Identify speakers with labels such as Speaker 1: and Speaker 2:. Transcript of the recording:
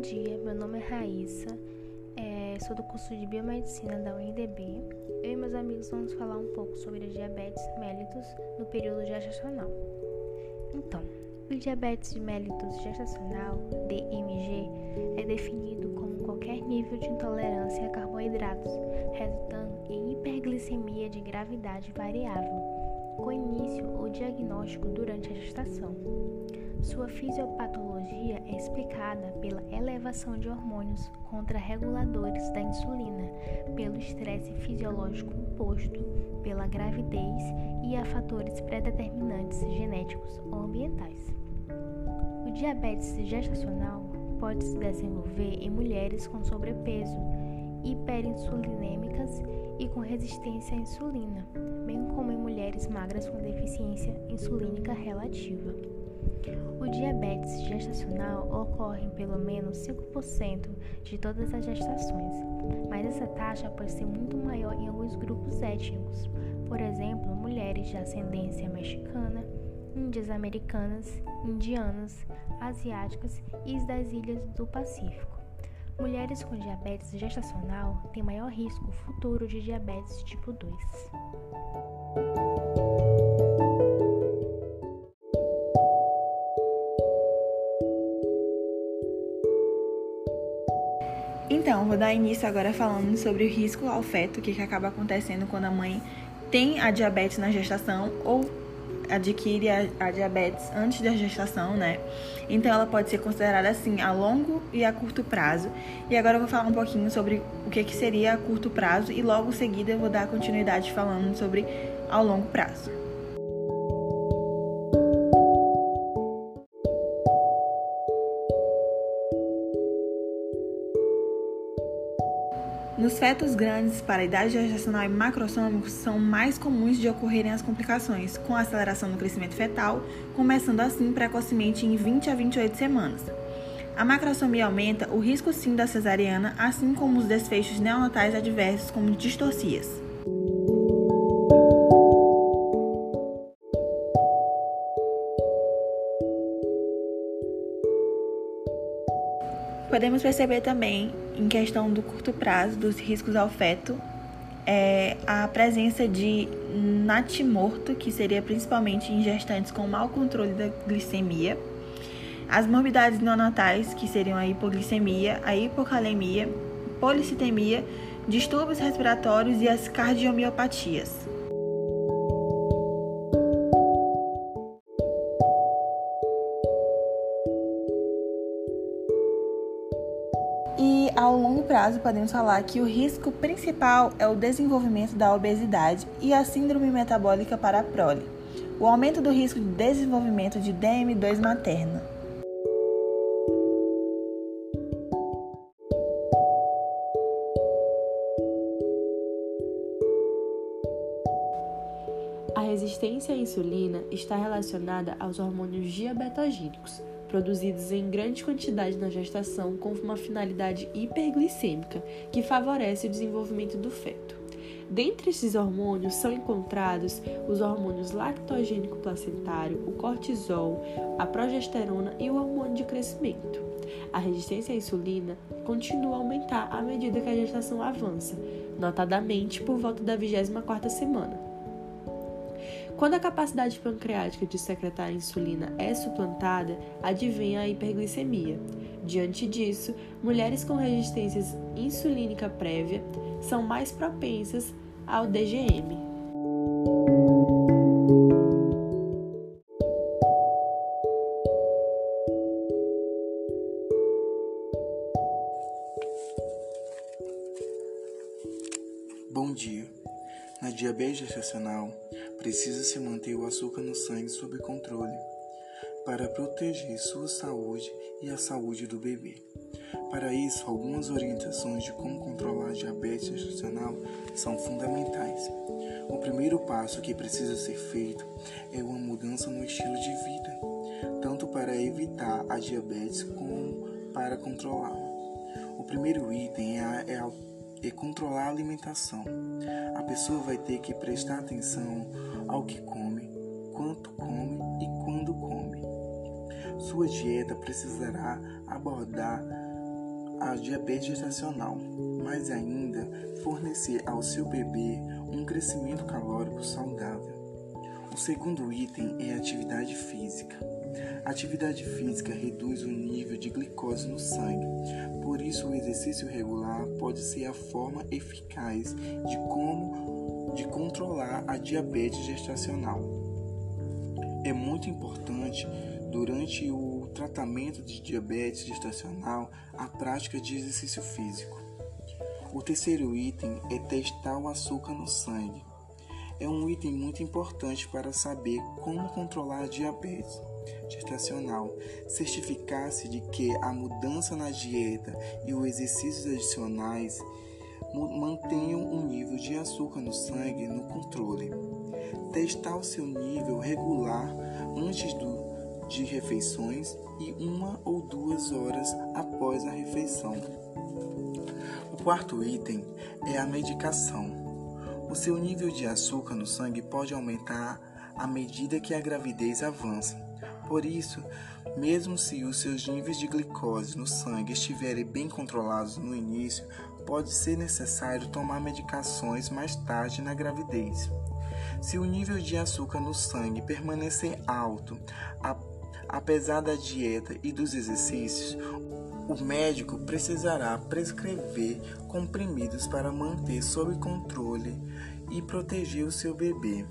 Speaker 1: Bom dia, meu nome é Raíssa, é, sou do curso de Biomedicina da UNDB. Eu e meus amigos vamos falar um pouco sobre a diabetes mellitus no período gestacional. Então, o diabetes mellitus gestacional, DMG, é definido como qualquer nível de intolerância a carboidratos, resultando em hiperglicemia de gravidade variável, com início ou diagnóstico durante a gestação. Sua fisiopatologia é explicada pela elevação de hormônios contrarreguladores da insulina, pelo estresse fisiológico imposto pela gravidez e a fatores predeterminantes genéticos ou ambientais. O diabetes gestacional pode se desenvolver em mulheres com sobrepeso, hiperinsulinêmicas e com resistência à insulina, bem como em mulheres magras com deficiência insulínica relativa. Diabetes gestacional ocorre em pelo menos 5% de todas as gestações, mas essa taxa pode ser muito maior em alguns grupos étnicos, por exemplo, mulheres de ascendência mexicana, índias americanas, indianas, asiáticas e das ilhas do Pacífico. Mulheres com diabetes gestacional têm maior risco futuro de diabetes tipo 2.
Speaker 2: Dar início agora falando sobre o risco ao feto, que, que acaba acontecendo quando a mãe tem a diabetes na gestação ou adquire a, a, diabetes antes da gestação, né? Então ela pode ser considerada assim a longo e a curto prazo. E agora eu vou falar um pouquinho sobre o que, que seria a curto prazo e logo em seguida eu vou dar continuidade falando sobre ao longo prazo. Nos fetos grandes para a idade gestacional e macrossômicos são mais comuns de ocorrerem as complicações, com aceleração do crescimento fetal, começando assim precocemente em 20 a 28 semanas. A macrossomia aumenta o risco sim da cesariana, assim como os desfechos neonatais adversos como distorcias. Podemos perceber também, em questão do curto prazo, dos riscos ao feto, é a presença de natimorto, que seria principalmente em gestantes com mau controle da glicemia, as morbidades neonatais, que seriam a hipoglicemia, a hipocalemia, policitemia, distúrbios respiratórios e as cardiomiopatias. Prazo, podemos falar que o risco principal é o desenvolvimento da obesidade e a síndrome metabólica para a prole, o aumento do risco de desenvolvimento de DM2 materna.
Speaker 3: A resistência à insulina está relacionada aos hormônios diabetogênicos, produzidos em grande quantidade na gestação com uma finalidade hiperglicêmica, que favorece o desenvolvimento do feto. Dentre esses hormônios são encontrados os hormônios lactogênico placentário, o cortisol, a progesterona e o hormônio de crescimento. A resistência à insulina continua a aumentar à medida que a gestação avança, notadamente por volta da 24ª semana. Quando a capacidade pancreática de secretar a insulina é suplantada, advém a hiperglicemia. Diante disso, mulheres com resistência insulínica prévia são mais propensas ao DGM.
Speaker 4: Bom dia. Na diabetes gestacional, precisa-se manter o açúcar no sangue sob controle para proteger sua saúde e a saúde do bebê. Para isso, algumas orientações de como controlar a diabetes gestacional são fundamentais. O primeiro passo que precisa ser feito é uma mudança no estilo de vida, tanto para evitar a diabetes como para controlá-la. O primeiro item é, a, é a e controlar a alimentação. A pessoa vai ter que prestar atenção ao que come, quanto come e quando come. Sua dieta precisará abordar a diabetes gestacional, mas ainda fornecer ao seu bebê um crescimento calórico saudável. O segundo item é a atividade física. A atividade física reduz o nível de glicose no sangue, por isso o exercício regular pode ser a forma eficaz de como de controlar a diabetes gestacional. É muito importante durante o tratamento de diabetes gestacional a prática de exercício físico. O terceiro item é testar o açúcar no sangue. É um item muito importante para saber como controlar a diabetes gestacional. Certificar-se de que a mudança na dieta e os exercícios adicionais mantenham o nível de açúcar no sangue no controle. Testar o seu nível regular antes do, de refeições e uma ou duas horas após a refeição. O quarto item é a medicação. O seu nível de açúcar no sangue pode aumentar à medida que a gravidez avança. Por isso, mesmo se os seus níveis de glicose no sangue estiverem bem controlados no início, pode ser necessário tomar medicações mais tarde na gravidez. Se o nível de açúcar no sangue permanecer alto, apesar da dieta e dos exercícios, o médico precisará prescrever comprimidos para manter sob controle e proteger o seu bebê.